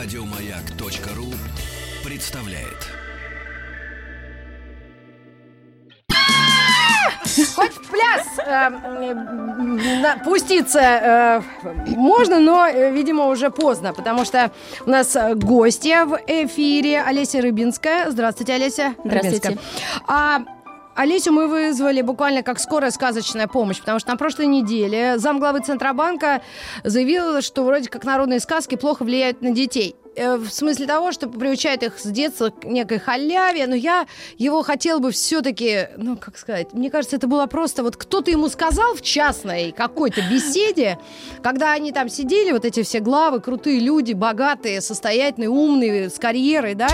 Радиомаяк.ру представляет. Хоть в пляс э, на- пуститься э, можно, но, э, видимо, уже поздно, потому что у нас э, гостья в эфире Олеся Рыбинская. Здравствуйте, Олеся. Здравствуйте. Рыбинская. А Олесю мы вызвали буквально как скорая сказочная помощь, потому что на прошлой неделе замглавы Центробанка заявила, что вроде как народные сказки плохо влияют на детей. Э, В смысле того, что приучает их с детства к некой халяве, но я его хотела бы все-таки, ну, как сказать, мне кажется, это было просто, вот кто-то ему сказал в частной какой-то беседе, когда они там сидели, вот эти все главы, крутые люди, богатые, состоятельные, умные, с карьерой, да,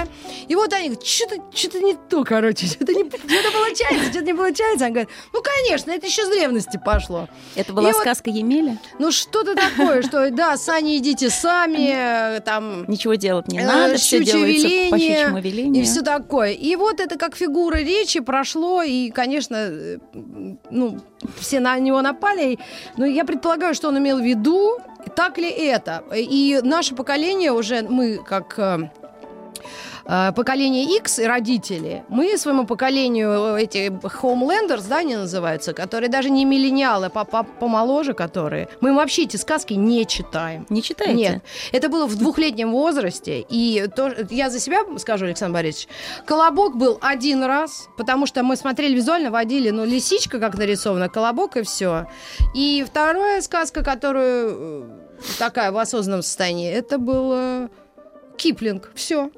и вот они говорят, что-то что не то, короче, что-то не что-то получается, что-то не получается. Они говорят, ну, конечно, это еще с древности пошло. Это была И вот- сказка Емеля? Ну, что-то такое, что, да, сани идите сами, э, там... Ничего делать не Э, надо, все делается по щучьему велению. И все такое. И вот это как фигура речи прошло, и, конечно, э, ну, все на него напали. Но я предполагаю, что он имел в виду, так ли это. И наше поколение уже, мы как э, поколение X и родители, мы своему поколению э, эти Homelanders, да, они называются, которые даже не миллениалы, по- по- помоложе которые, мы им вообще эти сказки не читаем. Не читаете? Нет, это было в двухлетнем возрасте. И то, я за себя скажу, Александр Борисович, колобок был один раз, потому что мы смотрели визуально, водили, ну, лисичка как нарисована, колобок и все. И вторая сказка, которую э, такая в осознанном состоянии, это был э, Киплинг. Все.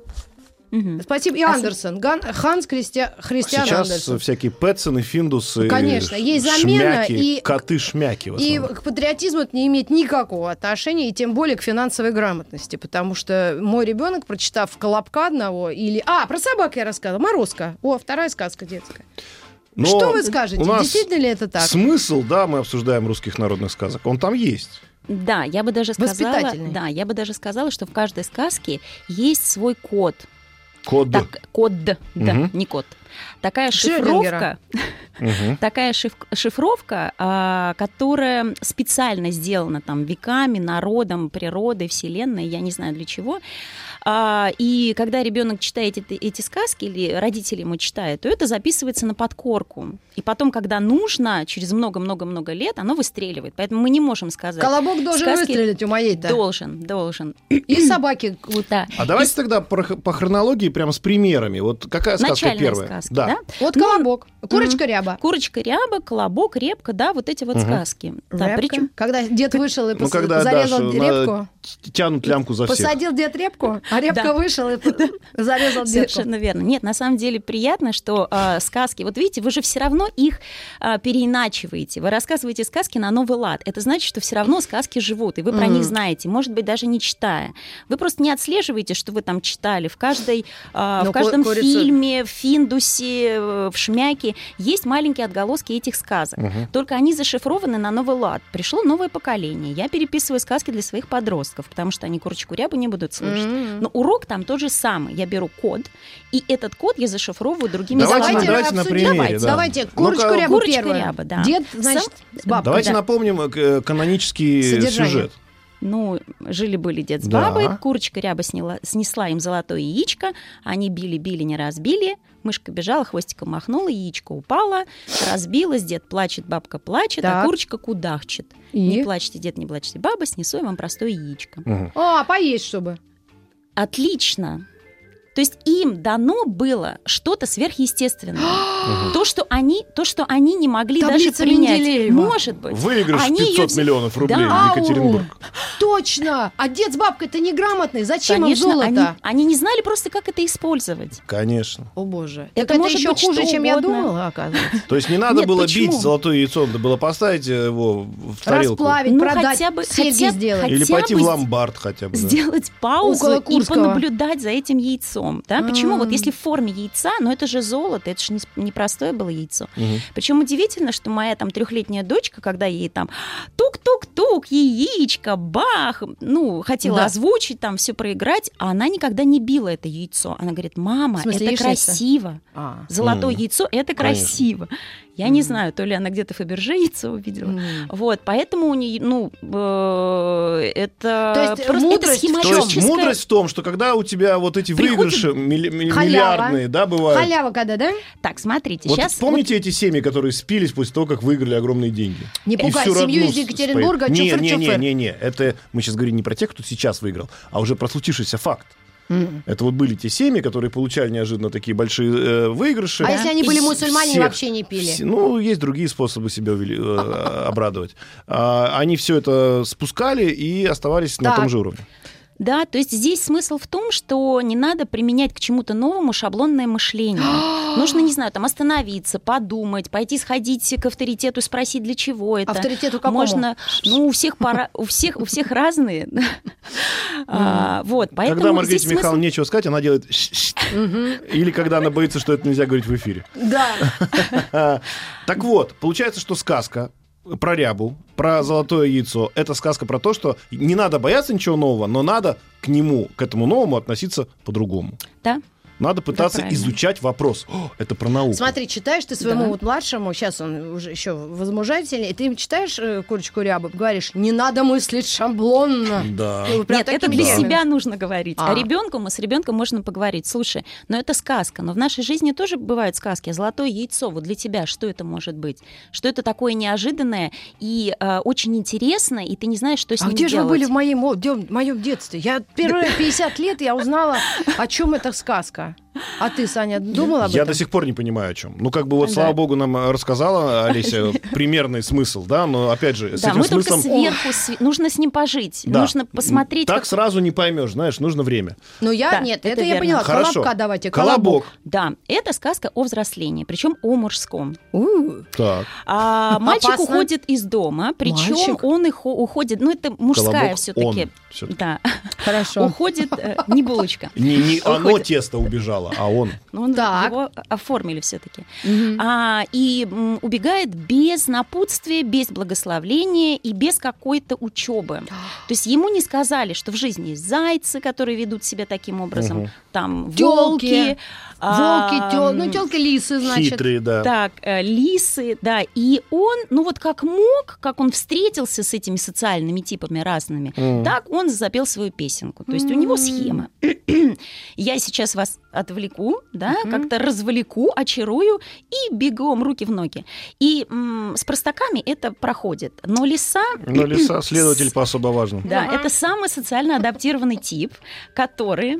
Мгм. Спасибо. И А Андерсон. Ган- Ханс Христи- Христиан Сейчас Андерсон. всякие Пэтсоны, Финдусы, Конечно, есть замена шмяки, и- коты-шмяки И к патриотизму это не имеет никакого отношения, и тем более к финансовой грамотности, потому что мой ребенок, прочитав «Колобка» одного или... А, про собак я рассказывала. «Морозко». О, вторая сказка детская. Но Что вы скажете? у нас Действительно ли это так? Смысл, да, мы обсуждаем русских народных сказок, он там есть. Да, я бы даже сказала, да, я бы даже сказала, что в каждой сказке есть свой код. Код. Так, код, да, Мгм. не код. Такая шифровка, такая шиф- шифровка, а, которая специально сделана там веками, народом, природой, вселенной, я не знаю для чего. А, И когда ребенок читает эти, эти сказки или родители ему читают, то это записывается на подкорку. И потом, когда нужно, через много-много-много лет, оно выстреливает. Поэтому мы не можем сказать. Колобок должен Сказки- выстрелить у моей-то. Должен, должен. И собаки. вот. Да. А давайте тогда про- по хронологии прямо с примерами. Вот какая сказка Начальные первая? сказки, да. Да? Вот Ну, колобок. Курочка ряба. Курочка ряба, колобок, репка, да, вот эти вот Мгм. сказки. Да, причем Когда дед вышел и Ну, пос- когда, зарезал Даша, репку. на- Тянут лямку за всех. Посадил дед репку, а репка Да. вышел и зарезал детку. Совершенно верно. Нет, на самом деле приятно, что а, сказки, вот видите, вы же все равно их а, переиначиваете. Вы рассказываете сказки на новый лад. Это значит, что все равно сказки живут, и вы про них знаете, может быть, даже не читая. Вы просто не отслеживаете, что вы там читали. В, каждой, Ну, в каждом ку- курица- фильме, в Финдусе, э, в Шмяке есть маленькие отголоски этих сказок. Мгм. Только они зашифрованы на новый лад. Пришло новое поколение. Я переписываю сказки для своих подростков, потому что они курочку рябу не будут слышать. М. Но урок там тот же самый. Я беру код, и этот код я зашифровываю другими Давайте, словами. давайте на обсудим. примере. Давайте, да. давайте. Курочку Ну-ка, рябу Курочка первую. ряба, да. Дед, значит, Сам- с бабкой. Давайте Да. напомним э, канонический Содержание. сюжет. Ну, жили-были дед с Да. бабой, курочка ряба сняла, снесла им золотое яичко, они били-били, не разбили, мышка бежала, хвостиком махнула, яичко упало, разбилось, дед плачет, бабка плачет, Так. а курочка кудахчет. И? Не плачьте, дед, не плачьте, баба, снесу я вам простое яичко. Мгм. А, поесть, чтобы. Отлично. То есть им дано было что-то сверхъестественное. то, что они, то, что они не могли Таблица даже принять. Менделеева. Может быть. Выигрыш Они 500 её вз- миллионов рублей Да. в Екатеринбург. Точно! А дед с бабкой-то неграмотный. Зачем Конечно, им золото? они, они не знали просто, как это использовать. Конечно. О боже. Это это может еще быть хуже, чем я угодно. думала, оказывается. То есть не надо Нет, было почему? бить золотое яйцо, надо было поставить его в тарелку. Расплавить, Ну, продать, хотя бы- хотя- сделать. Или хотя пойти в ломбард хотя бы. Сделать паузу и понаблюдать за этим яйцом. Да? Почему? Вот если в форме яйца, но это же золото, это же не, не простое было яйцо. Мгм. Причем удивительно, что моя там трехлетняя дочка, когда ей там тук-тук-тук, яичко, бах, ну, хотела Да. озвучить, там все проиграть, а она никогда не била это яйцо. Она говорит, мама, смысле, это яичница? красиво. А. Золотое М. яйцо это Конечно. красиво. Я не знаю, то ли она где-то Фаберже яйцо увидела. М. Вот, поэтому у нее, ну, э, это То есть, э, просто это мудрость в То есть мудрость в том, что когда у тебя вот эти Приходит выигрыши милли- халява. миллиардные, да, бывают. Халява когда, да? Так, смотрите, Вот сейчас... помните эти семьи, которые спились после того, как выиграли огромные деньги? Не пугай семью из Екатеринбурга, споют. Не, не, не, чуфер-чуфер. не, не, это мы сейчас говорим не про тех, кто сейчас выиграл, а уже про случившийся факт. Это вот были те семьи, которые получали неожиданно такие большие э, выигрыши. А если они были мусульмане всех- вообще не пили? Вс- Ну, есть другие способы себя увели- э, обрадовать. А, Они все это спускали и оставались на Так. том же уровне. Да, то есть здесь смысл в том, что не надо применять к чему-то новому шаблонное мышление. Нужно, не знаю, там остановиться, подумать, пойти сходить к авторитету спросить, для чего это. Авторитету какому? Можно, ну, у всех, пора, у всех, у всех разные. А, Вот, Когда поэтому Маргарите здесь смысл... Михайловне нечего сказать, она делает. Или когда она боится, что это нельзя говорить в эфире. Да. Так вот, получается, что сказка про рябу, про золотое яйцо, это сказка про то, что не надо бояться ничего нового, но надо к нему, к этому новому относиться по-другому. Да. Надо пытаться правильно. изучать вопрос. О, это про науку. Смотри, читаешь ты своему Да. вот младшему, сейчас он уже еще возмужательный, и ты читаешь э, курочку рябу, говоришь, не надо мыслить шаблонно. Да. Ну, Нет, это для терминами. себя нужно говорить. А, А. ребенку мы с ребенком можно поговорить. Слушай, но это сказка. Но в нашей жизни тоже бывают сказки. Золотое яйцо. Вот для тебя что это может быть? Что это такое неожиданное и э, очень интересно, и ты не знаешь, что с А ним где же вы делать. были в моем, в моем детстве? Я первые 50 лет я узнала, о чем эта сказка. А ты, Саня, думала об Я этом? до сих пор не понимаю, о чем. Ну, как бы вот, Да. слава богу, нам э, рассказала Олеся примерный смысл, да, но опять же, с Да, этим мы смыслом... только сверху, сви- нужно с ним пожить, Да. нужно посмотреть. Так как- сразу не поймешь, знаешь, нужно время. Ну, я, Да, нет, это это, я верно. поняла. Хорошо. Колобка давайте, Колобок. Да, это сказка о взрослении, причем о мужском. У, Так. А мальчик Опасно. уходит из дома, причем Мальчик? он и хо- уходит, ну это мужская Колобок все-таки. он всё-таки. Да, Хорошо. уходит э, не булочка. Не, не оно тесто убежало, а он. Ну, он Так. его оформили все-таки. А, и м, убегает без напутствия, без благословления и без какой-то учебы. То есть ему не сказали, что в жизни есть зайцы, которые ведут себя таким образом, там волки, Волки, а, тел, ну, телки лисы, значит. Хитрые, да. Так, э, лисы, да. И он, ну вот как мог, как он встретился с этими социальными типами разными, М. так он запел свою песенку. То есть у него схема. Я сейчас вас отвлеку, да, Мгм. как-то развлеку, очарую и бегом руки в ноги. И м, с простаками это проходит. Но лиса Но лиса следователь по особо важным. да, это самый социально адаптированный тип, который,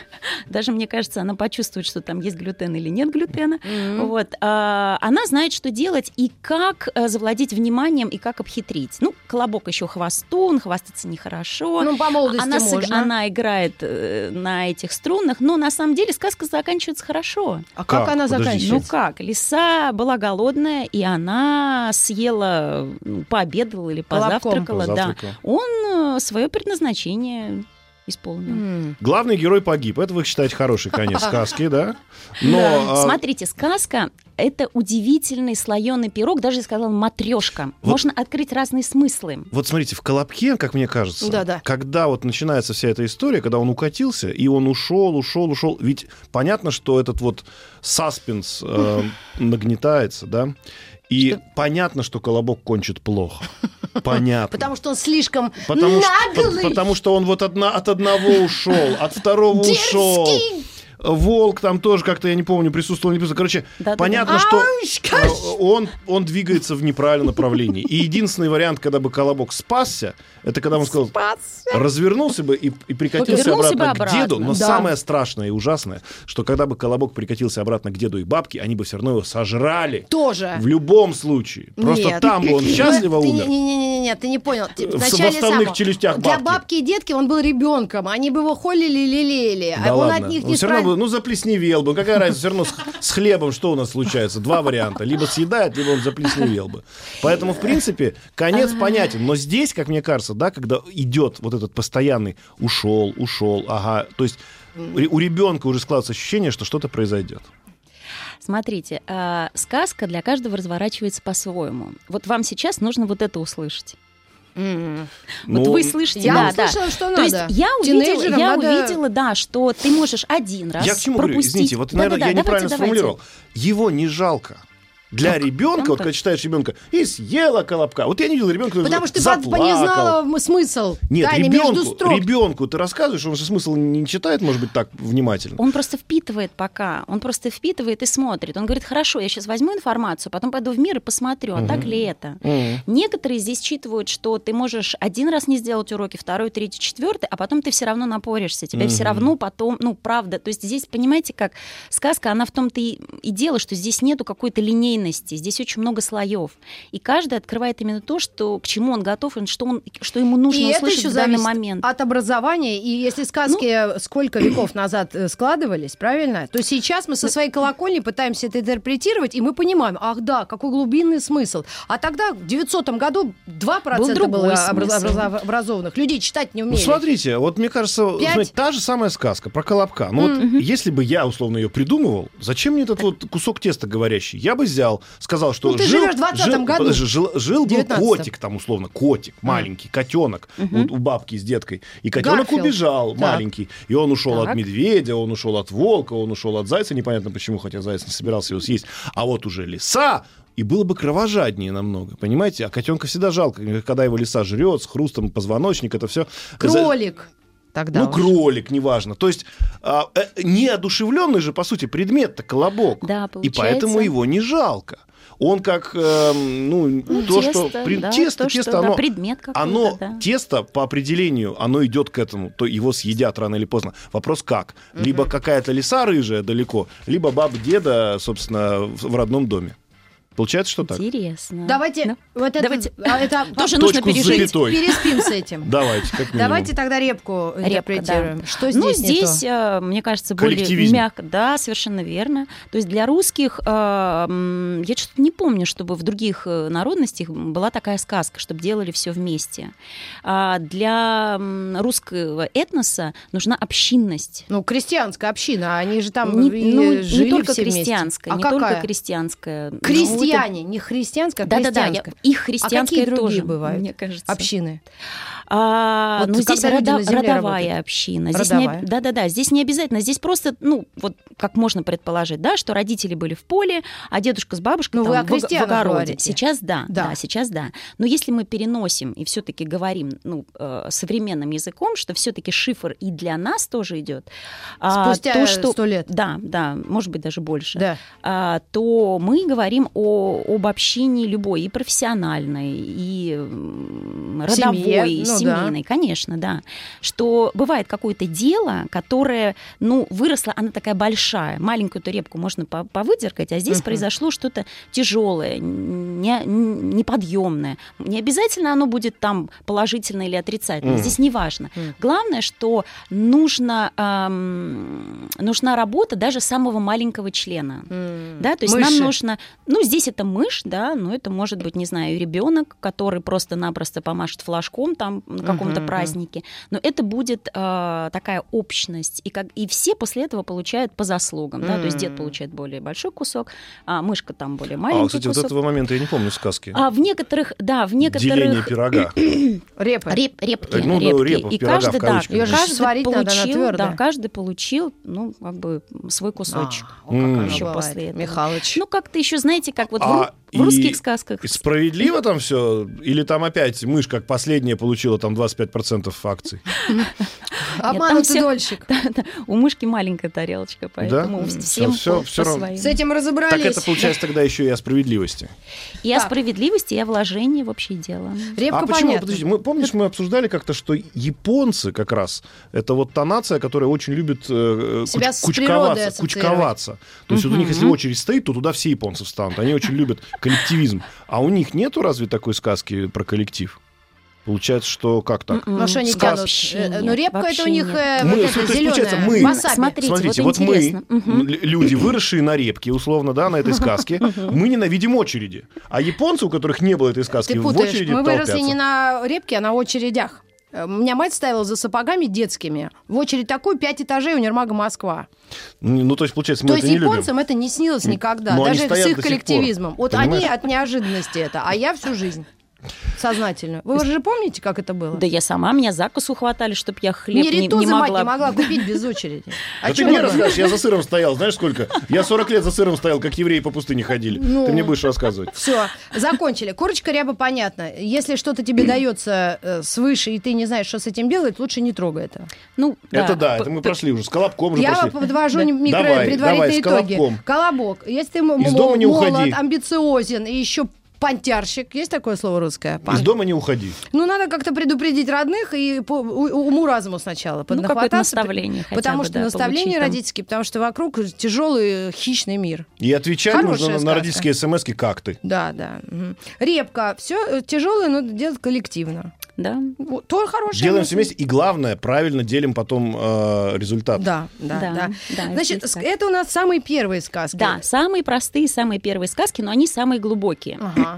даже мне кажется, она почувствует, что там есть глютен или нет глютена. Мгм. Вот, а, она знает, что делать и как э, завладеть вниманием и как обхитрить. Ну, колобок еще хвостун, хвастаться нехорошо. Ну, по молодости она, сыг- можно. она играет э, на этих струнах, но на самом деле сказка заканчивается хорошо. А как, Как? она Подождите. Ну заканчивается? как, лиса была голодная, и она съела, ну, пообедала или Колобком. позавтракала. Да. Позавтракала. Он свое предназначение исполнил. М. Главный герой погиб. Это вы считаете хороший конец сказки, да? Но Да. а, Смотрите, сказка это удивительный слоеный пирог, даже я сказала матрешка. Вот- Можно открыть разные смыслы. вот смотрите, в Колобке, как мне кажется, Да-да. когда вот начинается вся эта история, когда он укатился, и он ушел, ушел, ушел, ведь понятно, что этот вот саспенс э, нагнетается, да? И Что- понятно, что Колобок кончит плохо. Понятно. Потому что он слишком Потому что, наглый. по- потому что он вот одна, от одного ушел, от второго ушел. Волк там тоже как-то, я не помню, присутствовал, не присутствовал. Короче, Да-да-да. понятно, что Ауш, э, он, он двигается в неправильном направлении. И единственный вариант, когда бы Колобок спасся, это когда он сказал, развернулся бы и, и прикатился Вернулся обратно, бы к обратно. деду. Но Да. самое страшное и ужасное, что когда бы Колобок прикатился обратно к деду и бабке, они бы все равно его сожрали. Тоже. В любом случае. Просто Нет. там бы он счастливо Ты- умер. Не-не-не, ты не понял. Ты В восставных самого- челюстях Для бабки. бабки и детки он был ребенком. Они бы его холили и лелеяли. Да а он ладно. от них Он не все равно ну, заплесневел бы. Какая разница? Все равно с, с хлебом что у нас случается? Два варианта. Либо съедает, либо он заплесневел бы. Поэтому, в принципе, конец понятен. Но здесь, как мне кажется, да, когда идет вот этот постоянный ушел, ушел, ага, то есть у ребенка уже складывается ощущение, что что-то произойдет. Смотрите, а, сказка для каждого разворачивается по-своему. Вот вам сейчас нужно вот это услышать. М. Вот Ну, вы слышите, Я да, да. услышала, что То надо. есть я увидела, я надо- увидела, да, что ты можешь один раз Я к чему говорю? пропустить. Извините, вот, наверное, Да-да-да, я неправильно давайте, давайте. сформулировал. Его не жалко. Для ребенка, Ну, вот так. когда читаешь ребенка, и съела колобка. Вот я не видел ребенка, Потому что ты заплакал. не знала смысл. Нет, Таня, ребенку, ребенку ты рассказываешь, он же смысл не читает, может быть, так внимательно. Он просто впитывает пока. Он просто впитывает и смотрит. Он говорит, хорошо, я сейчас возьму информацию, потом пойду в мир и посмотрю, а так ли это. Мгм. Некоторые здесь считывают, что ты можешь один раз не сделать уроки, второй, третий, четвертый, а потом ты все равно напоришься. Тебе все Мгм. равно потом, ну, правда. То есть здесь, понимаете, как сказка, она в том-то и, и дело, что здесь нету какой-то линейности, здесь очень много слоев. И каждый открывает именно то, что, к чему он готов, и что, он, что ему нужно И это услышать еще в данный момент. от образования. И если сказки сколько веков назад э, складывались, правильно, то сейчас мы со своей колокольни пытаемся это интерпретировать, и мы понимаем, ах да, какой глубинный смысл. А тогда в 900 году 2% Был было образ- образованных. Людей читать не Ну, умели. смотрите, вот мне кажется, знаете, та же самая сказка про колобка. Ну, вот если бы я, условно, ее придумывал, зачем мне этот вот кусок теста говорящий? Я бы взял, сказал, что Ну, ты жил, живешь в 20-м жил- году. жил, жил был 19-м. котик там, условно, котик маленький, котенок вот у бабки с деткой. И котенок Гарфилд. убежал Так. маленький. И он ушел Так. от медведя, он ушел от волка, он ушел от зайца, непонятно почему, хотя заяц не собирался его съесть. А вот уже лиса, и было бы кровожаднее намного, понимаете? А котенка всегда жалко, когда его лиса жрет с хрустом позвоночник, это все. Кролик. Тогда Ну, уж. кролик, неважно. То есть а, э, неодушевленный же, по сути, предмет-то колобок. Да, И получается. поэтому его не жалко. Он как, эм, ну, Ну, то, тесто, что... при- да, тесто, то, тесто, что, да, оно... предмет какой-то, Оно, да. тесто, по определению, оно идет к этому, то его съедят рано или поздно. Вопрос как? Либо какая-то лиса рыжая далеко, либо баба деда, собственно, в, в родном доме. Получается, что так? Интересно. Давайте, Да. вот это, Давайте. а, это Тоже нужно пережить. переспим с этим. Давайте, как минимум. Давайте тогда репку интерпретируем. да. Что ну, здесь не здесь, э, мне кажется, более мягко. Да, совершенно верно. То есть для русских, э, я что-то не помню, чтобы в других э, народностях была такая сказка, чтобы делали все вместе. А для русского этноса нужна общинность. Ну, крестьянская община, они же там не, ну, жили не только все вместе. крестьянская, А не какая? только крестьянская. Ну, Крестьяне, не христианская, а Да-да-да, я- крестьянская. их христианская какие другие тоже, бывают? мне кажется. Общины. А, Вот ну, здесь рода- родовая работают. община. Здесь Родовая. Не, да-да-да, здесь не обязательно. Здесь просто, ну, вот как можно предположить, да, что родители были в поле, а дедушка с бабушкой Ну, там вы о в, в огороде. говорите. Сейчас да, Да. да, сейчас да. Но если мы переносим и все-таки говорим ну, э, современным языком, что все-таки шифр и для нас тоже идет, а, Спустя сто лет. Да, да, может быть, даже больше Да. а, то мы говорим о, об общении любой, и профессиональной, и родовой, Семье, и ну да. семейной, конечно, да. Что бывает какое-то дело, которое, ну, выросло, она такая большая, маленькую эту репку можно по- повыдергать, а здесь Мгм. произошло что-то тяжелое, не, неподъемное. Не обязательно оно будет там положительное или отрицательное, Мгм. здесь не важно. Мгм. Главное, что нужно, ам, нужна работа даже самого маленького члена. М, Да, то есть мыши. нам нужно, ну здесь это мышь, да, но это может быть, не знаю, ребенок, который просто-напросто помашет флажком там на каком-то Мгм, празднике, но это будет э, такая общность, и как и все после этого получают по заслугам, да, то есть дед получает более большой кусок, а мышка там более А, маленький кстати, вот кусок. этого момента я не помню в сказке. А в некоторых, да, в Деление некоторых пирога. Репы. Реп, репки, Ну, ну, репки. репа, и пирога каждый, да, каждый получил, да, каждый получил, ну, как бы свой кусочек. А, бывает. после этого. Михалыч. Ну, как-то еще, знаете, как вот в ру- в, русских сказках. И Справедливо там все? Или там опять мышь как последняя получила там 25% акций? Обманутый дольщик. У мышки маленькая тарелочка, поэтому всем равно. своим. С этим Так разобрались. это получается тогда еще и о справедливости. И о Так. справедливости, и о вложении в общее дело. А почему? Подождите, мы, помнишь, мы обсуждали как-то, что японцы как раз, это вот та нация, которая очень любит э, природой кучковаться. То есть вот у них, если очередь стоит, то туда все японцы встанут. Они очень любят коллективизм. А у них нету разве такой сказки про коллектив? Получается, что как так? Ну что они Сказ- тянут? Вообще Э, Ну репка это у них э, Мы- вот то это есть, получается, мы- Васаби. Смотрите, Смотрите, вот вот, мы, люди, выросшие на репке, условно, да, на этой сказке, мы ненавидим очереди. А японцы, у которых не было этой сказки, Ты в очереди Мы выросли толпятся. не на репке, а на очередях. Э, У меня мать ставила за сапогами детскими. В очередь такую, пять этажей универмага Москва. Ну, то есть, получается, мы То это есть не любим. японцам это не снилось никогда. Но они даже с их сих пор, коллективизмом. Вот они понимаешь? от неожиданности это, а я всю жизнь. Сознательную. Вы же помните, как это было? Да я сама, меня за косу хватали, чтобы я хлеб не, не, не ритузы, мать, могла. не могла купить без очереди. А ты мне расскажешь, я за сыром стоял, знаешь сколько? Я 40 лет за сыром стоял, как евреи по пустыне ходили. Ну. Ты мне будешь рассказывать. Все, закончили. Курочка ряба понятно. Если что-то тебе дается э, свыше, и ты не знаешь, что с этим делать, лучше не трогай это. Ну, Это да, это мы прошли уже, с колобком уже Я прошли. подвожу микро Давай, предварительные давай, с итоги. Колобок. Если ты м- Из дома не молод, уходи. амбициозен и еще понтярщик, есть такое слово русское? Из Пан- дома не уходи. Ну, надо как-то предупредить родных и по у- уму-разуму сначала Ну, какое-то поднахвататься, наставление хотя Потому бы, что да, наставление родительские, потому что вокруг тяжелый хищный мир. И отвечать Хорошая нужно на- родительские смс как ты. Да, да. мгм. Репка. Все тяжелое, но делать коллективно. Да. Тоже хорошая Делаем мысль. все вместе, и главное, правильно делим потом э, результат. Да, да, да. Да, да, Значит, так. это у нас самые первые сказки. Да, самые простые, самые первые сказки, но они самые глубокие. Ага.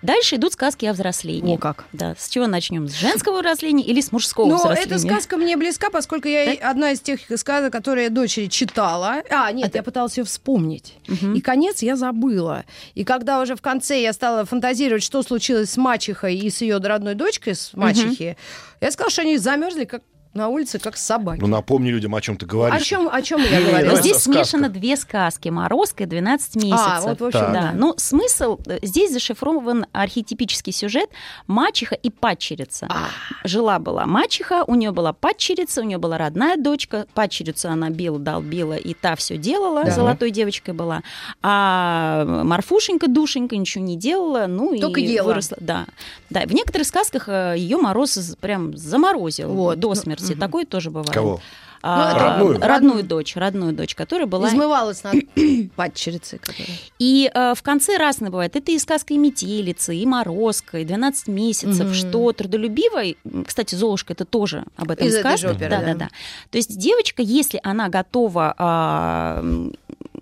Дальше идут сказки о взрослении. О, как. Да, с чего начнем? С женского взросления или с мужского Но взросления? эта сказка мне близка, поскольку я одна из тех сказок, которые я дочери читала. А, нет, я пыталась ее вспомнить. И конец я забыла. И когда уже в конце я стала фантазировать, что случилось с мачехой и с ее родной дочкой, с мачехи, я сказала, что они замерзли как на улице, как собаки. Ну, напомни людям, о чем ты О говоришь. чем, о чем я Но говорила? давай здесь смешано две сказки «Морозко» и «12 месяцев». А, вот, в общем, Так. Да, да. ну смысл, э, здесь зашифрован архетипический сюжет мачеха и падчерица. А. Жила-была мачеха, у нее была падчерица, у нее была родная дочка, падчерицу она била, долбила, и та все делала, Да. золотой девочкой была. А Марфушенька, душенька ничего не делала, ну Только и ела. выросла. Да. да, в некоторых сказках ее мороз прям заморозил Вот. до Ну, смерти. мгм. Такое тоже бывает. Кого? А, Ну, Родную? родную дочь, родную дочь, которая была Измывалась над падчерицей. которая- и э, в конце разное бывает. Это и сказка и метелица, и морозка, и 12 месяцев, Мгм. что трудолюбивой, кстати, Золушка это тоже об этом Из этой сказка. же оперы, да, да. да, да. То есть девочка, если она готова а, м,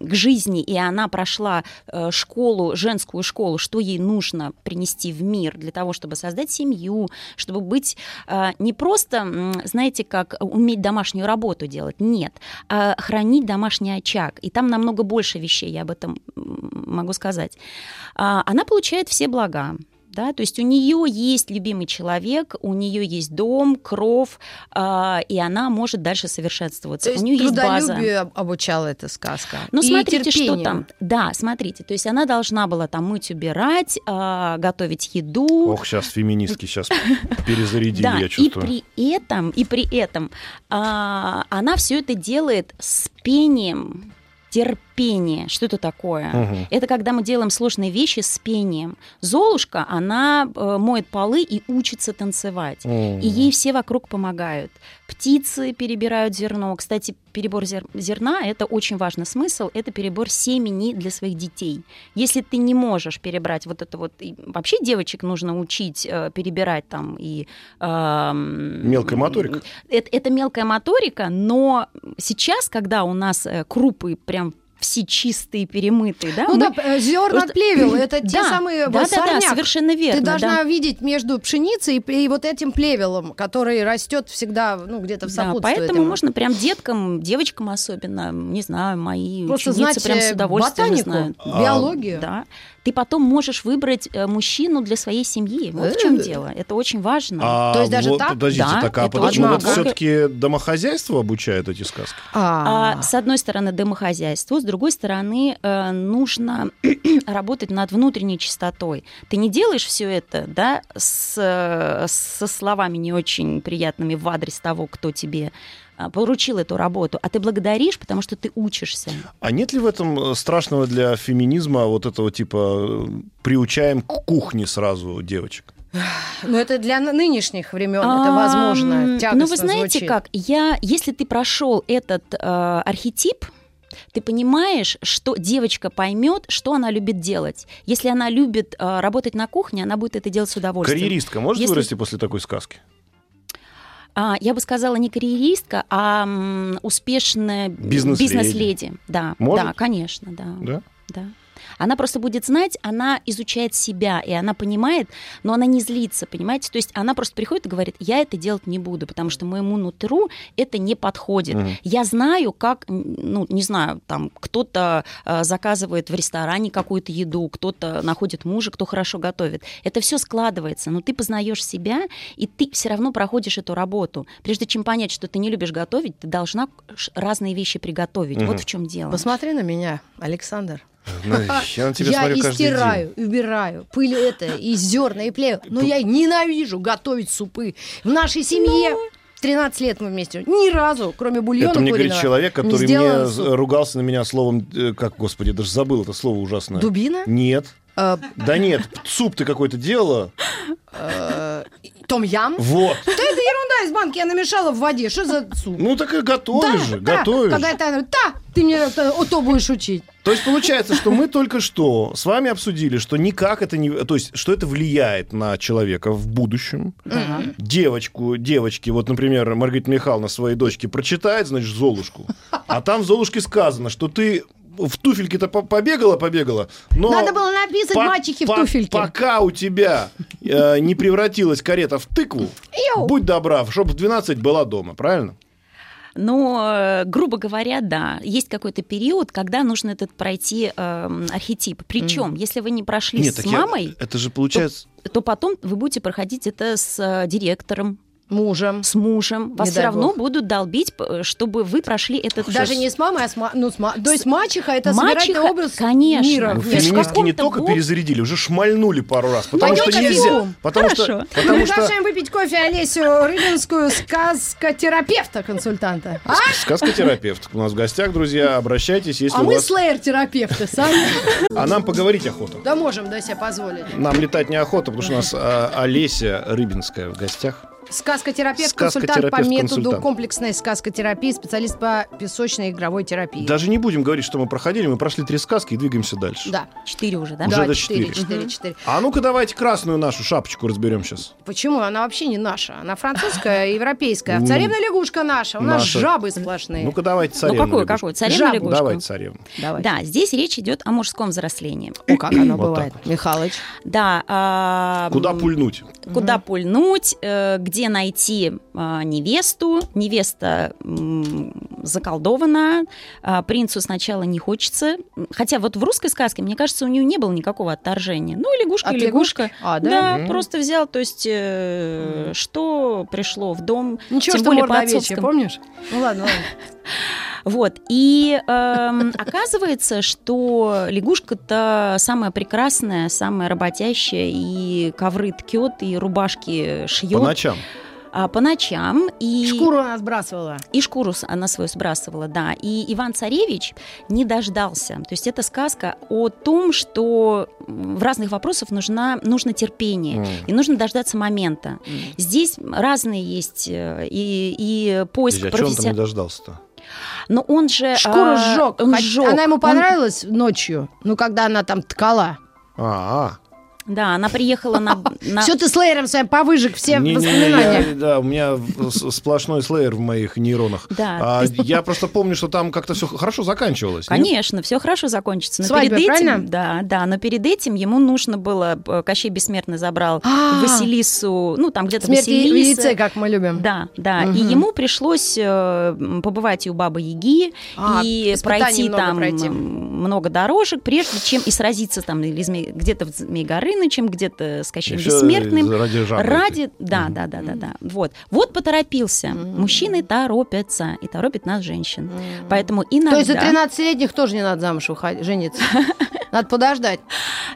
к жизни, и она прошла э, школу, женскую школу, что ей нужно принести в мир для того, чтобы создать семью, чтобы быть э, не просто, знаете, как уметь домашнюю работу делать, нет, а хранить домашний очаг. И там намного больше вещей, я об этом могу сказать. А, Она получает все блага. Да, то есть у нее есть любимый человек, у нее есть дом, кров, а, и она может дальше совершенствоваться. То есть у нее есть база. обучала эта сказка. Ну, И смотрите, что терпению. там. Да, смотрите. То есть она должна была там мыть, убирать, а, готовить еду. Ох, сейчас феминистки сейчас перезарядили, да, я и чувствую. при этом, и при этом а, она все это делает с пением, терпение. Что это такое? Мгм. Это когда мы делаем сложные вещи с пением. Золушка, она э, моет полы и учится танцевать. М. И ей все вокруг помогают. Птицы перебирают зерно. Кстати, перебор зер- зерна – это очень важный смысл. Это перебор семени для своих детей. Если ты не можешь перебрать вот это вот... и вообще девочек нужно учить э, перебирать там и... эм, Мелкая моторика? Это, это мелкая моторика, но сейчас, когда у нас э, крупы прям все чистые, перемытые, да, Ну мы- да, зерна Просто- от плевел, это те Да, самые да, вот да, да, сорняк. совершенно верно. Ты должна да. видеть между пшеницей и, и вот этим плевелом, который растет всегда, ну, где-то в Да, сопутствии поэтому этому. можно прям деткам, девочкам особенно, не знаю, мои Просто ученицы знать прям с э, удовольствием ботанику, знают. биологию. Да. Ты потом можешь выбрать э, мужчину для своей семьи. Вот в чем Э. дело. Это очень важно. А То есть даже вот, так? Подождите, Да, так, а почему вот все-таки домохозяйство обучает эти сказки? А, А, с одной стороны, домохозяйство, с другой стороны, э, нужно работать над внутренней чистотой. Ты не делаешь все это, да, с, э, со словами не очень приятными в адрес того, кто тебе а, поручил эту работу, а ты благодаришь, потому что ты учишься. А нет ли в этом э, страшного для феминизма вот этого типа э, приучаем к кухне сразу девочек? ну это для ны- нынешних времен это возможно. Ну, вы знаете звучит. как, я, если ты прошел этот э, архетип, ты понимаешь, что девочка поймет, что она любит делать. Если она любит э, работать на кухне, она будет это делать с удовольствием. Карьеристка может Если- вырасти после такой сказки? А, я бы сказала не карьеристка, а м, успешная Бизнес-леди. бизнес-леди. Да, Может? да, конечно, да. Да? да. Она просто будет знать, она изучает себя, и она понимает, но она не злится, понимаете? То есть она просто приходит и говорит, я это делать не буду, потому что моему нутру это не подходит. Мгм. Я знаю, как, ну, не знаю, там, кто-то э, заказывает в ресторане какую-то еду, кто-то находит мужа, кто хорошо готовит. Это все складывается, но ты познаешь себя, и ты все равно проходишь эту работу. Прежде чем понять, что ты не любишь готовить, ты должна разные вещи приготовить. Мгм. Вот в чем дело. Посмотри на меня, Александр. Ну, Я на тебя я смотрю и каждый день. стираю, и убираю, пыль это, и зерна, и плею. Но я ненавижу готовить супы. В нашей семье 13 лет мы вместе. Ни разу, кроме бульона Это мне говорит человек, который мне суп. ругался на меня словом, э, как, господи, даже забыл это слово ужасное. Дубина? Нет. Э, Да нет, суп ты какой-то делала. э, Том-ям? Вот. Да это ерунда из банки, я намешала в воде. Что за суп? Ну так и готовишь же, да, готовишь. Какая-то она, да, ты мне это, то будешь учить. То есть получается, что мы только что с вами обсудили, что никак это не... То есть, что это влияет на человека в будущем. Девочку, девочки, вот, например, Маргарита Михайловна своей дочке прочитает, значит, Золушку, а там в Золушке сказано, что ты в туфельке-то по- побегала, побегала, но... Надо было написать по- мачехе в по- туфельке. Пока у тебя э, не превратилась карета в тыкву, Йоу. будь добра, чтобы в 12 была дома, правильно? Но, э, грубо говоря, да, есть какой-то период, когда нужно этот пройти эм, архетип. Причем, если вы не прошли Нет, с так я- мамой, это же получается... то потом вы будете проходить это с э, директором, Мужем. с мужем. Вас Не все равно бог. будут долбить, чтобы вы прошли этот Даже не с мамой, а с, ма- ну, с ма- То есть мачеха это Мачеха, собирательный образ конечно. мира. Ну, феминистки не только год- перезарядили, уже шмальнули пару раз. Потому Пойдем что нельзя. Потому что, Хорошо. Мы потому что приглашаем выпить кофе Олесю Рыбинскую, сказкотерапевта-консультанта. А, сказкотерапевт у нас в гостях, друзья. Обращайтесь, если а у мы вас... слэйр-терапевты сами. А нам поговорить охота. Да можем да себе позволить. Нам летать неохота, потому что у нас а, Олеся Рыбинская в гостях. Сказкотерапевт, консультант по Сказкотерапевт, методу консультант. комплексной сказкотерапии, специалист по песочной игровой терапии. Даже не будем говорить, что мы проходили. Мы прошли три сказки и двигаемся дальше. Да. Четыре уже, да? Уже да, до четыре, четыре. четыре, четыре. А ну-ка давайте красную нашу шапочку разберем сейчас. Почему? Она вообще не наша. Она французская, европейская. А Ну, царевна лягушка наша. У нас наша. жабы сплошные. Ну-ка давайте Ну царевну какую, лягушку. какую? Царевну Жабу. лягушку? Давайте царевну. Давай. Да, здесь речь идет о мужском взрослении. О, как оно бывает. Михалыч. Да. а, Куда пульнуть? Куда пульнуть, э, где найти а, невесту. Невеста заколдована, а, принцу сначала не хочется. Хотя вот в русской сказке, мне кажется, у нее не было никакого отторжения. Ну, и лягушка, От и лягушка. А, да? Да, Мгм. просто взял, то есть, э, что пришло в дом, Ничего, тем что более по овечья, помнишь? Ну ладно, ладно. Вот. И эм, оказывается, что лягушка-то самая прекрасная, самая работящая, и ковры ткет, и рубашки По шьет ночам. А, по ночам. И, Шкуру она сбрасывала. и шкуру она свою сбрасывала, да. И Иван-Царевич не дождался. То есть это сказка о том, что в разных вопросах нужна, нужно терпение. М. И нужно дождаться момента. Здесь разные есть э, и, и поиск Подожди, а чего он там не дождался-то? Но он же... Шкуру а, сжег. Он сжег. Она ему Он- понравилась ночью, ну, когда она там ткала. А, Да, она приехала на... на- Все ты с лейером своим повыжег все Не-не-не, воспоминания. я- да, у меня сплошной слеер в моих нейронах. Да. А, я просто помню, что там как-то все хорошо заканчивалось. нет? Конечно, все хорошо закончится. Но Свадьба, перед этим, правильно? да, да, но перед этим ему нужно было, э, Кощей Бессмертный забрал А. Василису, ну там где-то Смерть Василиса. яйце, как мы любим. Да, да. И Мгм. ему пришлось э, побывать и у Бабы Яги, А, и пройти много там пройти. много дорожек, прежде чем и сразиться там или где-то в Змей Горынычем, где-то с Кощеем Бессмертным. Ради жабы Ради, да, Мгм. да, да, да, да. Вот, вот поторопился. Мужчины торопятся и торопят нас женщин. Поэтому иногда. То есть за 13-летних тоже не надо замуж выходить, жениться. Надо подождать.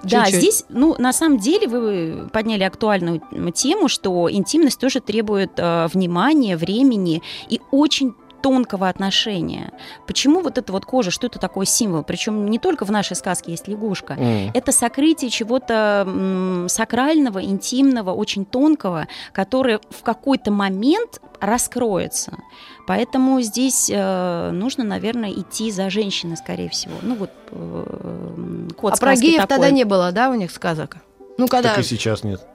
Да, Чуть-чуть. здесь, ну, на самом деле, вы подняли актуальную тему, что интимность тоже требует э, внимания, времени и очень тонкого отношения. Почему вот эта вот кожа, что это такой символ? Причем не только в нашей сказке есть лягушка. М. Это сокрытие чего-то сакрального, интимного, очень тонкого, которое в какой-то момент раскроется. Поэтому здесь э, нужно, наверное, идти за женщиной, скорее всего. Ну вот э, код А про геев такой. тогда не было, да, у них сказок? Ну, когда... Так и сейчас нет.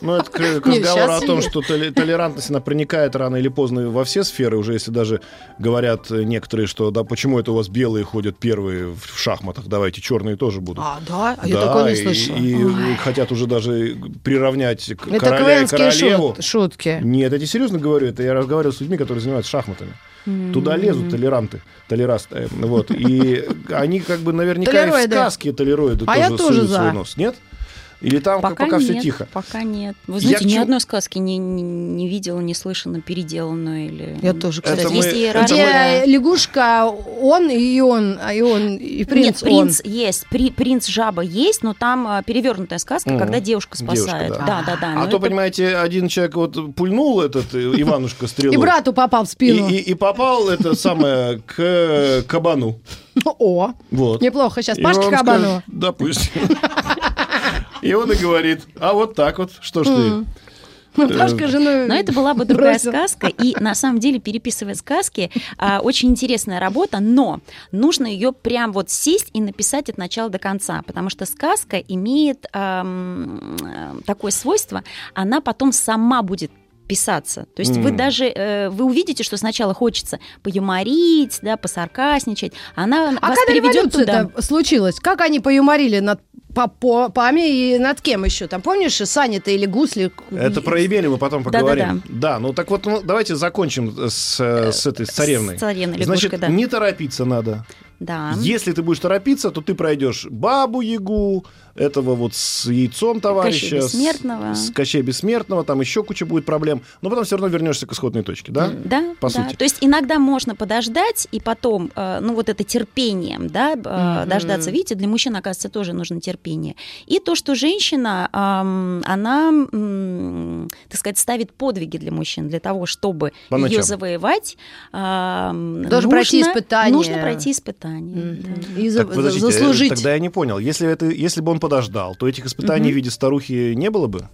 Ну, это к, к разговору о том, что толерантность, она проникает рано или поздно во все сферы, уже если даже говорят э, некоторые, что да, почему это у вас белые ходят первые в шахматах, давайте черные тоже будут. А, да? А я Да, такого не слышала. И, хотят уже даже приравнять Это короля и королеву. шут- шутки. Нет, я тебе серьезно говорю, это я разговаривал с людьми, которые занимаются шахматами. Туда лезут толеранты, толерасты. Вот. И они как бы наверняка и в Толероиды. сказке толероиды А я тоже тоже суют за. свой нос. Нет? Или там Пока, пока, все нет, тихо? Пока нет. Вы Я знаете, к ни чему- одной сказки не, не, не видела, не слышала, переделанную или... Я тоже, Это кстати. мы- Есть и это Где лягушка, он и он, а и он, и принц, Нет, принц есть, при, принц жаба есть, но там а, перевернутая сказка, Мгм. когда девушка Девушка, спасает. да. да, да, да. А то, это- понимаете, один человек вот пульнул этот э, Иванушка стрелу. он. И брату попал в и, спину. и- и попал это самое к кабану. О, Вот. неплохо. Сейчас И Пашка он Кабанова. скажет, Допустим. И он и говорит, а вот так вот, что ж ты? Пашка жену Но это была бы другая бросил. сказка, и на самом деле переписывать сказки а, очень интересная работа, но нужно ее прям вот сесть и написать от начала до конца, потому что сказка имеет ам, э, такое свойство, она потом сама будет писаться. То есть вы М. даже э, вы увидите, что сначала хочется поюморить, да, посаркасничать, она А вас когда приведет туда. революция случилась, как они поюморили над по- попами и над кем еще? Там помнишь, Саня-то или Гусли? Это про Емелю мы потом поговорим. Да, ну так вот, ну, давайте закончим с, э, с этой с царевной. С царевной Значит, лягушкой, да. не торопиться надо. Да. Если ты будешь торопиться, то ты пройдешь бабу Ягу, этого вот с яйцом товарища, Кощея с- Бессмертного. с, Кощея Бессмертного, там еще куча будет проблем, но потом все равно вернешься к исходной точке, да? Да, По да. сути. То есть иногда можно подождать и потом, э, ну вот это терпением, да, э, Мгм. дождаться. Видите, для мужчин, оказывается, тоже нужно терпение. И то, что женщина, она, так сказать, ставит подвиги для мужчин, для того, чтобы ее завоевать. Должен пройти испытание. Нужно пройти испытание. Да. И за- Так, подождите, за- заслужить. э, тогда я не понял. Если, это, если бы он подождал, то этих испытаний Мгм. в виде старухи не было бы?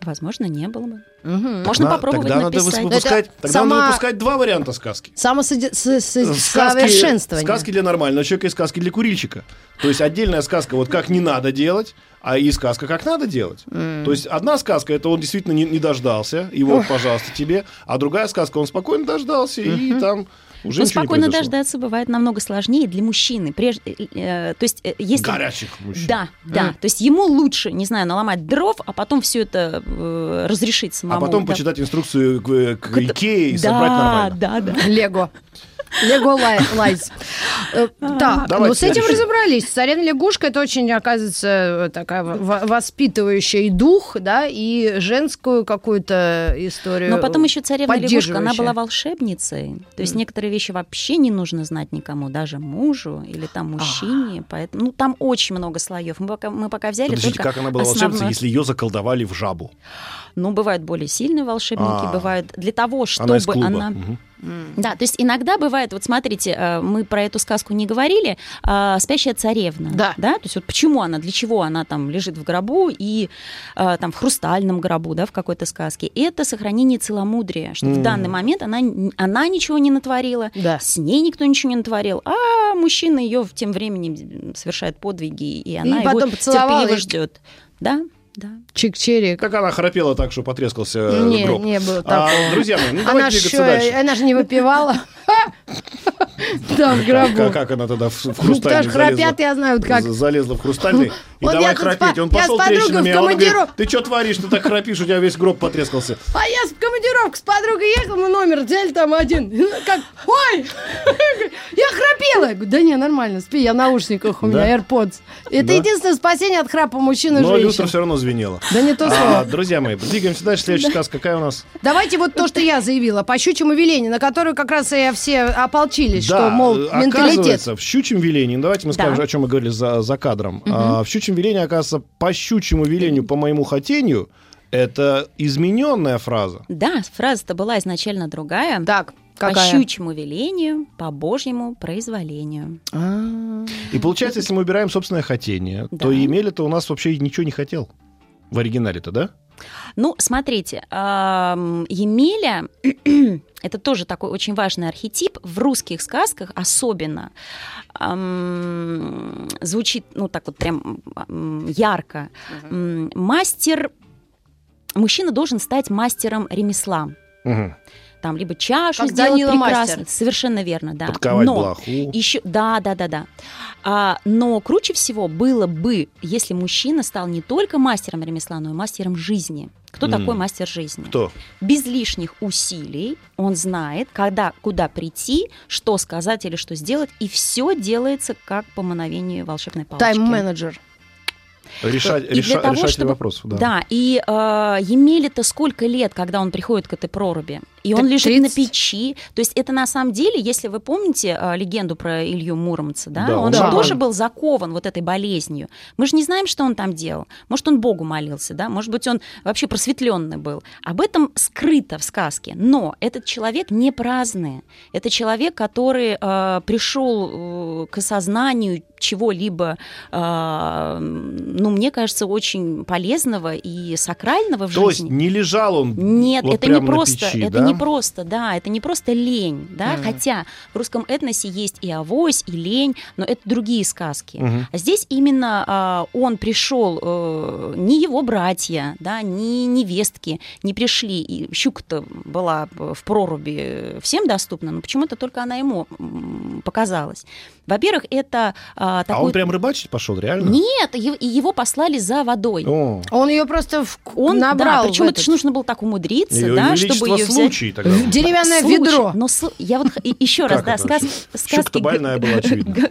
Возможно, не было бы. Мгм. Можно На- попробовать тогда надо написать. выпускать, Это тогда сама- надо выпускать два варианта сказки. Самосовершенствование. сказки для нормального человека и сказки для курильщика. То есть отдельная сказка, вот как не надо делать, а и сказка, как надо делать. То есть одна сказка, это он действительно не, не дождался, и вот, пожалуйста, тебе. А другая сказка, он спокойно дождался, и там уже Но ничего не спокойно дождаться бывает намного сложнее для мужчины. Прежде, э, то есть, э, если Горячих мужчин. Да, да. То есть ему лучше, не знаю, наломать дров, а потом все это э, разрешить А самому. потом да. почитать инструкцию к, к К- Икее и да, собрать нормально. Да, да. Лего. Лего лай- Лайз. Э, Так, Давайте ну с этим разобрались. Царевна лягушка это очень, оказывается, такая во- воспитывающая и дух, да, и женскую какую-то историю. Но потом еще царевна лягушка, она была волшебницей. То есть некоторые вещи вообще не нужно знать никому, даже мужу или там мужчине. Поэтому, ну, там очень много слоев. Мы пока, мы пока взяли Подождите, только как она была волшебницей, основной. если ее заколдовали в жабу? Ну, бывают более сильные волшебники, А. бывают для того, чтобы Она из клуба. она... Да, то есть иногда бывает, вот смотрите, э, мы про эту сказку не говорили, а, «Спящая царевна». Да. да. То есть вот почему она, для чего она там лежит в гробу и э, там в хрустальном гробу, да, в какой-то сказке. И это сохранение целомудрия, что в М. данный момент она, она ничего не натворила, Да. с ней никто ничего не натворил, а мужчина ее тем временем совершает подвиги, и она его потом терпеливо и- ждет. Да, да. Чик-черик. Как она храпела так, что потрескался э, Не, гроб. не было А, такого. друзья мои, ну Она давайте двигаться дальше. она же не выпивала. Там в Как, гробу. как- она тогда в, хрустальный что храпят, залезла? я знаю, как. За- Залезла в хрустальный. И Вот давай храпеть. Он пошел с подругой трещинами, а он говорит, ты что творишь, ты так храпишь, у тебя весь гроб потрескался. А я в командировку с подругой ехал, мы номер взяли там один. И Как, ой, я храпела. Я говорю, да не, нормально, спи, я в наушниках, у меня? AirPods. Это единственное спасение от храпа мужчин и Но люстра женщин. все равно звенела. Да не то А, слово. друзья мои, двигаемся дальше. Следующая сказка какая у нас? Давайте вот то, что я заявила, по щучьему велению, на которую как раз и все ополчились, что, мол, э, менталитет. в щучьем велении, ну, давайте мы скажем, о чем мы говорили за, за кадром. А, в щучьем велении, оказывается, по щучьему велению, по моему хотению, это измененная фраза. Да, фраза-то была изначально другая. Так, По какая? щучьему велению, по божьему произволению. А, И получается, если мы убираем собственное хотение, Да. то Емеля-то у нас вообще ничего не хотел. В оригинале-то, да? Ну, смотрите, Емеля это тоже такой очень важный архетип в русских сказках, особенно звучит, ну так вот прям ярко. Мастер мужчина должен стать мастером ремесла. Мгм. Там либо чашу Как сделать Данила прекрасно. мастер. Совершенно верно, да. Подковать Но блоху. еще, да, да, да, да. А, но круче всего было бы, если мужчина стал не только мастером ремесла, но и мастером жизни. Кто М. такой мастер жизни? Кто? Без лишних усилий он знает, когда, куда прийти, что сказать или что сделать, и все делается как по мановению волшебной палочки. Тайм-менеджер. Решать, И для реша- того, решатель чтобы- вопросов, да. Да, и э, Емеле-то сколько лет, когда он приходит к этой проруби? И он Так лежит 30. на печи. То есть это на самом деле, если вы помните э, легенду про Илью Муромца, да, Да, он он же тоже был закован вот этой болезнью. Мы же не знаем, что он там делал. Может, он Богу молился, да, может быть, он вообще просветленный был. Об этом скрыто в сказке. Но этот человек не праздный. Это человек, который э, пришел э, к осознанию чего-либо, э, ну, мне кажется, очень полезного и сакрального в То есть жизни. не лежал он Нет, вот это не просто, печи, это да? не просто, да, это не просто лень, да, Мгм. хотя в русском этносе есть и авось, и лень, но это другие сказки. Мгм. А здесь именно а, он пришел, э, не его братья, да, ни невестки не пришли, и щука-то была в проруби всем доступна, но почему-то только она ему показалась. Во-первых, это а, А такой... он прям рыбачить пошел, реально? Нет, его послали за водой. О, Он ее просто в... Он, набрал. да, причем в это этот- ж нужно было так умудриться, Её да, чтобы ее взять. случай тогда. в деревянное Случай. ведро. Но слу- я вот еще раз, да, сказ- сказки была,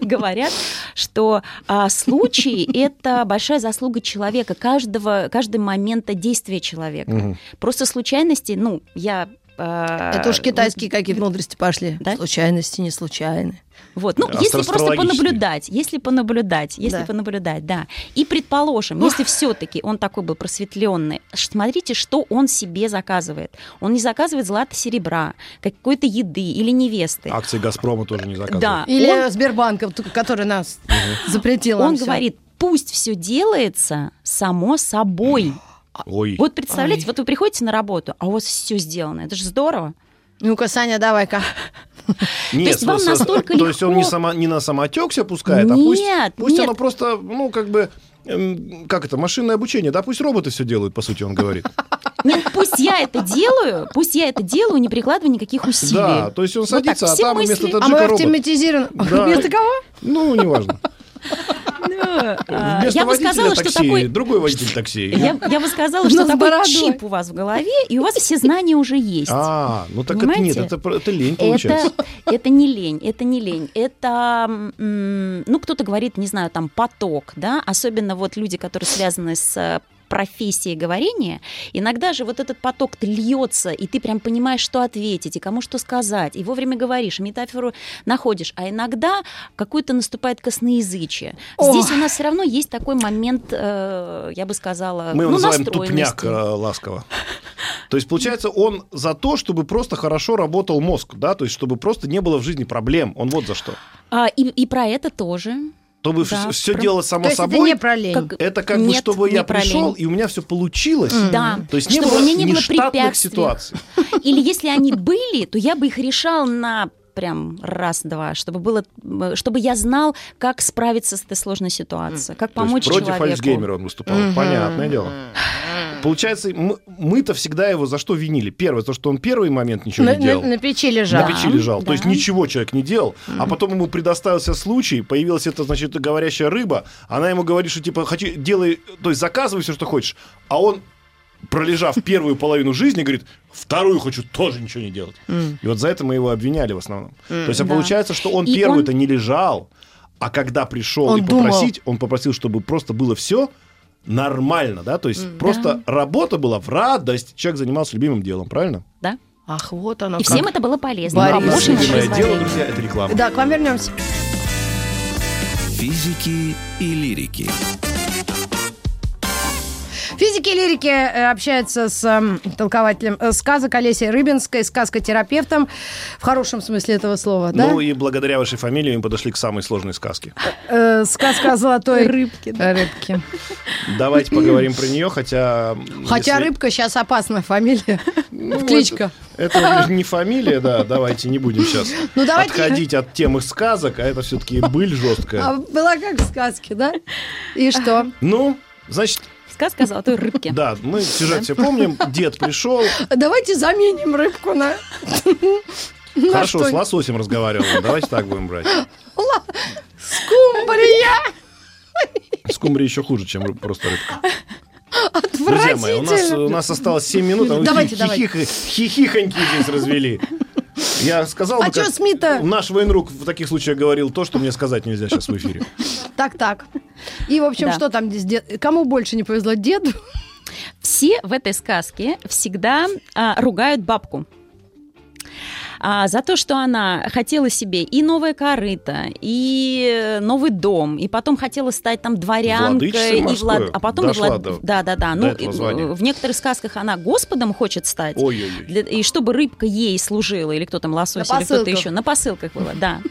говорят, что а, случай – это большая заслуга человека, каждого, каждый момента действия человека. Просто случайности, ну, я... а, Это уж китайские какие-то мудрости пошли. Да? Случайности не случайны. Вот, ну, если просто понаблюдать, если понаблюдать, если Да. понаблюдать, да. И предположим, если все-таки он такой был просветленный, смотрите, что он себе заказывает. Он не заказывает злато серебра, какой-то еды или невесты. Акции Газпрома тоже не заказывал. Да, Или он- Сбербанка, который нас запретил. он всё. говорит, пусть все делается само собой. Ой. Вот представляете, Ой. вот вы приходите на работу, а у вас все сделано. Это же здорово. Ну-ка, Саня, давай-ка. Нет, есть вам настолько То есть он не, легко- сама, не на самотек все пускает, а пусть, Нет, пусть нет. оно просто, ну, как бы, эм, как это, машинное обучение, да, пусть роботы все делают, по сути, он говорит. Нет, пусть я это делаю, пусть я это делаю, не прикладывая никаких усилий. Да, то есть он Вот так, садится, а там мысли- вместо А мы таджика автоматизируем. Да. Вместо кого? Ну, неважно. А, Вместо Я бы сказала, что такой... другой водитель такси. Я, я бы сказала, что с такой бородой. чип у вас в голове, и у вас все знания уже есть. А, ну так это нет, это, лень получается. Это, это не лень, это не лень, это, ну, кто-то говорит, не знаю, там, поток, да, особенно вот люди, которые связаны с профессией говорения, иногда же вот этот поток льется, и ты прям понимаешь, что ответить, и кому что сказать, и вовремя говоришь, метафору находишь, а иногда какое-то наступает косноязычие. Здесь Ох. у нас все равно есть такой момент, э, я бы сказала, Мы его ну, называем тупняк э, ласково. То есть, получается, он за то, чтобы просто хорошо работал мозг, да, то есть, чтобы просто не было в жизни проблем. Он вот за что. А, и, и про это тоже. Чтобы Да, все про- делалось само То есть это собой. не про лень. Как- Это как бы, Нет, чтобы я не пришел, лень. и у меня все получилось. Да, То есть не чтобы было не было нештатных препятствий. ситуаций. Или если они были, то я бы их решал на прям раз-два, чтобы было, э, чтобы я знал, как справиться с этой сложной ситуацией, как То есть помочь против человеку. Альцгеймера он выступал. Понятное дело. Получается, мы-то всегда его за что винили? Первое, то, что он первый момент ничего На, не делал. на- на печи на лежал. печи лежал. да. То есть ничего человек не делал. А потом ему предоставился случай, появилась эта, значит, говорящая рыба. Она ему говорит, что типа, хочу, делай, то есть заказывай все, что хочешь. А он, пролежав первую половину жизни, говорит, вторую хочу тоже ничего не делать. И вот за это мы его обвиняли в основном. То есть а Да. получается, что он И первую-то он- не лежал, а когда пришел Он и думал. попросить, он попросил, чтобы просто было все нормально, да, то есть просто работа была в радость, человек занимался любимым делом, правильно? Да? Ах, вот оно И как. всем это было полезно. Борис. Любимое дело, друзья, это реклама. Да, к вам вернемся. Физики и лирики. Физики и лирики э, общаются с эм, толкователем э, сказок Олесей Рыбинской, сказкотерапевтом, в хорошем смысле этого слова, да? Ну и благодаря вашей фамилии мы подошли к самой сложной сказке. Э, сказка о золотой рыбке. Рыбке. Давайте поговорим про нее, хотя... Хотя если- рыбка сейчас опасная фамилия. Ну, кличка. Это, это не фамилия, да, давайте не будем сейчас Ну, давайте- отходить от темы сказок, а это все-таки быль А жесткая. была как в сказке, да? И что? Ну, значит, сказка о золотой рыбке. Да, мы сюжет все помним. Дед пришел. Давайте заменим рыбку на... Хорошо, с лососем разговаривал. Давайте так будем брать. Скумбрия! Скумбрия еще хуже, чем просто рыбка. Друзья мои, у нас, Отвратительно. у нас осталось 7 минут, а вы Давайте, хи- давайте. хихих- хихихоньки здесь развели. Я сказал А бы, чё как СМИ-то? наш военрук в таких случаях говорил то, что мне сказать нельзя сейчас в эфире. Так, так. И, в общем, Да. что там здесь дед... Кому больше не повезло, деду? Все в этой сказке всегда а, ругают бабку. А, за то, что она хотела себе и новое корыто, и э, новый дом, и потом хотела стать там дворянкой, и морской. а потом и Дошла влад- до- да, да, да. Ну, и, в некоторых сказках она господом хочет стать. Ой-ой-ой. Для- и чтобы рыбка ей служила, или кто там лосось, На или кто-то еще. На посылках было, да.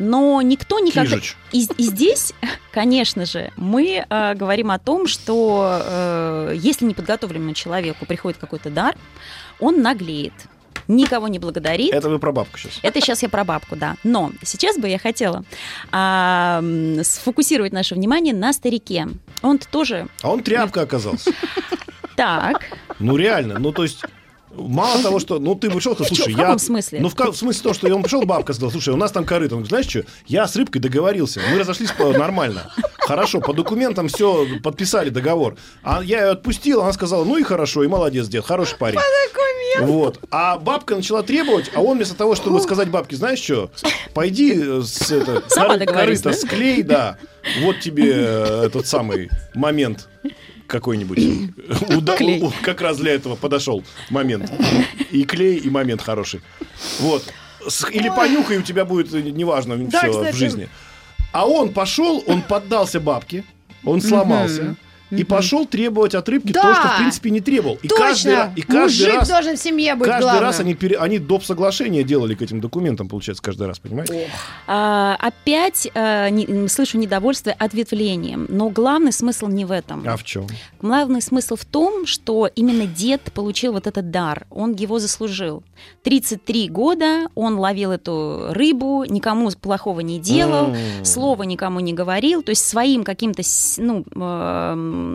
Но никто никогда... И, и здесь, конечно же, мы э, говорим о том, что э, если неподготовленному человеку приходит какой-то дар, он наглеет, никого не благодарит. Это вы про бабку сейчас. Это сейчас я про бабку, да. Но сейчас бы я хотела а, сфокусировать наше внимание на старике. Он-то тоже А он тряпка оказался. так. Ну реально, ну то есть Мало того, что, ну ты пришел, сказал, В чё, слушай, в я... каком смысле? Ну в, в смысле того, что он пришел, бабка сказала, слушай, у нас там корыто. Он говорит, знаешь что, я с рыбкой договорился, мы разошлись по- нормально. Хорошо, по документам все, подписали договор. А я ее отпустил, она сказала, ну и хорошо, и молодец, дед, хороший парень. Вот. А бабка начала требовать, а он вместо того, чтобы сказать бабке, знаешь что, пойди э, с это, договорись, корыто да? склей, да, вот тебе э, этот самый момент какой-нибудь. Как раз для этого подошел момент. И клей, и момент хороший. Вот. Или понюхай, у тебя будет, э, неважно, все в жизни. А он пошел, он поддался бабке, он сломался. И пошел требовать от рыбки Да. то, что, в принципе, не требовал. И каждый, Точно! и каждый Мужик раз, должен в семье быть каждый главным. раз они, пере- они доп. соглашения делали к этим документам, получается, каждый раз, понимаете? А, опять а, не- слышу недовольство ответвлением, но главный смысл не в этом. А в чем? Главный смысл в том, что именно дед получил вот этот дар, он его заслужил. 33 года он ловил эту рыбу, никому плохого не делал, М. слова никому не говорил, то есть своим каким-то ну,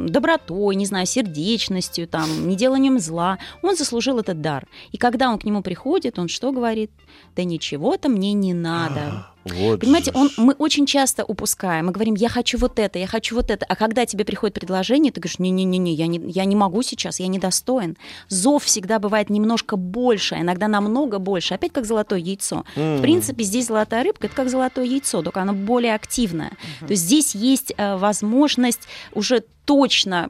добротой, не знаю, сердечностью, там, не деланием зла, он заслужил этот дар. И когда он к нему приходит, он что говорит? Да ничего-то мне не надо. Вот Понимаете, же он, мы очень часто упускаем. Мы говорим, я хочу вот это, я хочу вот это. А когда тебе приходит предложение, ты говоришь, не-не-не, я не, я не могу сейчас, я недостоин. Зов всегда бывает немножко больше, а иногда намного больше. Опять как золотое яйцо. В принципе, здесь золотая рыбка, это как золотое яйцо, только оно более активное. То есть здесь есть э, возможность уже точно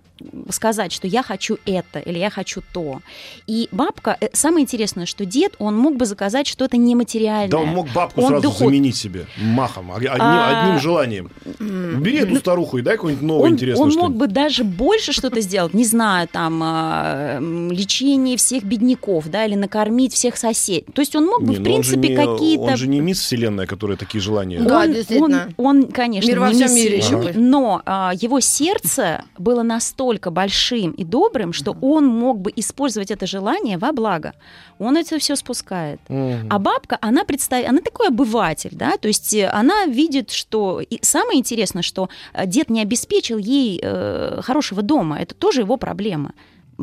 сказать, что я хочу это или я хочу то. И бабка, э, самое интересное, что дед, он мог бы заказать что-то нематериальное. Да он мог бабку Он сразу доход- заменить себе махом, а- одним, А, одним желанием. Убери эту старуху и дай какое-нибудь новое он, интересное он мог бы даже больше что-то сделать, не знаю, там, а, лечение всех бедняков, да, или накормить всех соседей. То есть он мог бы, Не, в ну принципе, какие-то... Он же не мисс Вселенная, которая такие желания... Да, он, действительно. Он, он, конечно, Мир во не всем мисс мире Вселенная, еще бы. но а, его сердце было настолько большим и добрым, что он мог бы использовать это желание во благо. Он это все спускает. Мгм. А бабка, она представляет, она такой обыватель, да, то есть э, она видит, что и самое интересное, что э, дед не обеспечил ей э, хорошего дома, это тоже его проблема.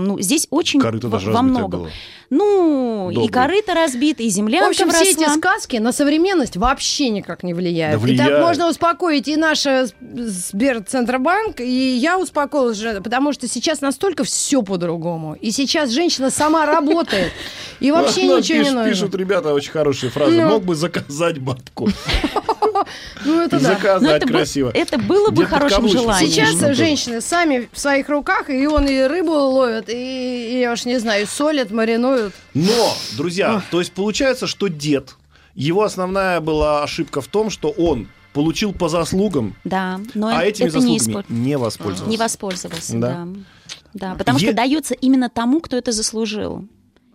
Ну, здесь очень Корыто даже во многом. было. Ну, и Добрый. корыто разбито, и В землянка общем, все эти вросла. сказки на современность вообще никак не влияют. Да И так влияют. можно успокоить и наш Сберцентробанк, и я успокоилась же, потому что сейчас настолько все по-другому. И сейчас женщина сама работает. И вообще ничего не пишут, нужно. Пишут ребята очень хорошие фразы. Ну. Мог бы заказать бабку. Ну, это да. Заказать красиво. это было бы хорошим желанием. Сейчас женщины сами в своих руках, и он и рыбу ловит, и, и я уж не знаю, солят, маринуют. Но, друзья, то есть получается, что дед, его основная была ошибка в том, что он получил по заслугам, Да, но а этими это не, заслугами использ- не воспользовался. не воспользовался. Да. Да. Да, потому Е- что дается именно тому, кто это заслужил.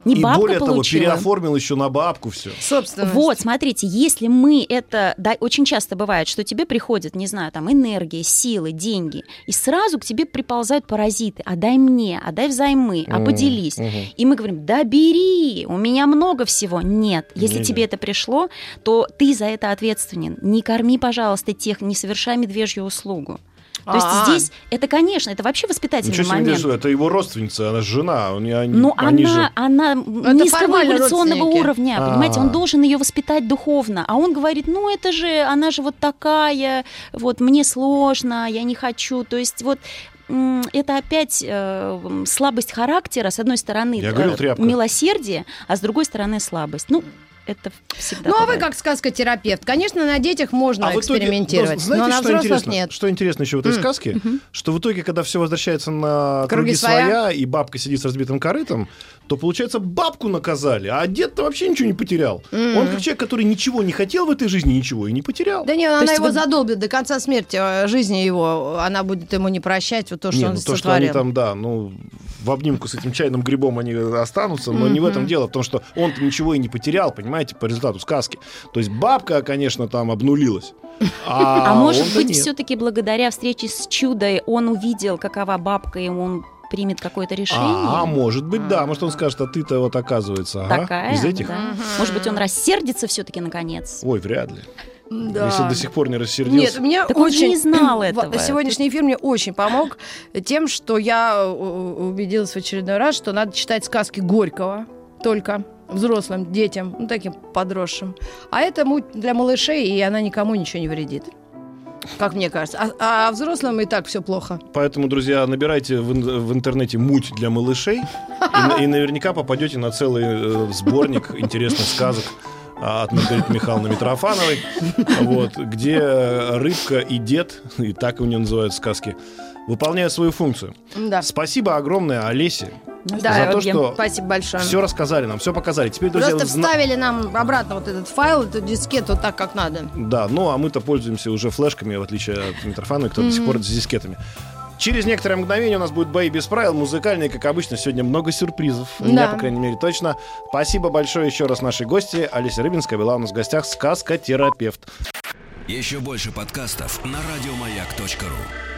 Не И бабка более того, получила. переоформил еще на бабку все. Собственно. Вот, смотрите, если мы это... Да, очень часто бывает, что тебе приходит, не знаю, там, энергия, силы, деньги, и сразу к тебе приползают паразиты. А дай мне, а дай взаймы, а поделись. мгм. И мы говорим, да бери, у меня много всего. Нет, если Не-не. тебе это пришло, то ты за это ответственен. Не корми, пожалуйста, тех, не совершай медвежью услугу. То есть А. здесь это, конечно, это вообще воспитательный Ничего себе, момент. держу, это его родственница, она жена. они- Но они она, же- она низкого эволюционного уровня, понимаете, А. он должен ее воспитать духовно, а он говорит, ну это же, она же вот такая, вот мне сложно, я не хочу, то есть вот это опять э, слабость характера, с одной стороны, Я говорил, э, тряпка. милосердие, а с другой стороны слабость. Ну, это всегда. Ну, а вы бывает. как сказкотерапевт. Конечно, на детях можно А итоге, экспериментировать, ну, знаете, но на что взрослых интересно? нет. Что интересно еще в этой сказке? Что в итоге, когда все возвращается на Круги круги, своя. своя. и бабка сидит с разбитым корытом, то, получается, бабку наказали, а дед-то вообще ничего не потерял. Он как человек, который ничего не хотел в этой жизни, ничего и не потерял. Да нет, То она его вот- задолбит до конца смерти, э, жизни его. Она будет ему не прощать вот то, что Не, он ну то, что они там, да, ну, в обнимку с этим чайным грибом они останутся, но не в этом дело, в том, что он-то ничего и не потерял, понимаете, по результату сказки. То есть бабка, конечно, там обнулилась. А, А, может быть, нет. все-таки благодаря встрече с чудой он увидел, какова бабка, и он примет какое-то решение. А, может быть, да. Может, он скажет, а ты-то вот оказывается, ага, Такая, из этих. да. Может быть, он рассердится все-таки наконец. Ой, вряд ли. Да. Если до сих пор не рассердился. Нет, меня Так он же очень... не знал этого. Сегодняшний эфир мне очень помог тем, что я э, убедилась в очередной раз, что надо читать сказки Горького только взрослым детям, ну, таким подросшим. А это муть для малышей, и она никому ничего не вредит. Как мне кажется. А, а взрослым и так все плохо. Поэтому, друзья, набирайте в, в интернете муть для малышей, и, на- и наверняка попадете на целый э, сборник интересных сказок от Маргариты Михайловны Митрофановой, вот, где э, рыбка и дед, и так у нее называют сказки, выполняют свою функцию. Да. Спасибо огромное Олесе Да, за то, что спасибо большое. все рассказали нам, все показали. Теперь, друзья, Просто зна- вставили нам обратно вот этот файл, эту дискету так, как надо. Да, ну а мы-то пользуемся уже флешками, в отличие от Митрофановой, кто до сих пор с дискетами. Через некоторое мгновение у нас будет бои без правил, музыкальные, как обычно. Сегодня много сюрпризов. У меня, Да. по крайней мере, точно. Спасибо большое еще раз нашей гости. Олеся Рыбинская была у нас в гостях, сказкотерапевт. Еще больше подкастов на радиомаяк.ру.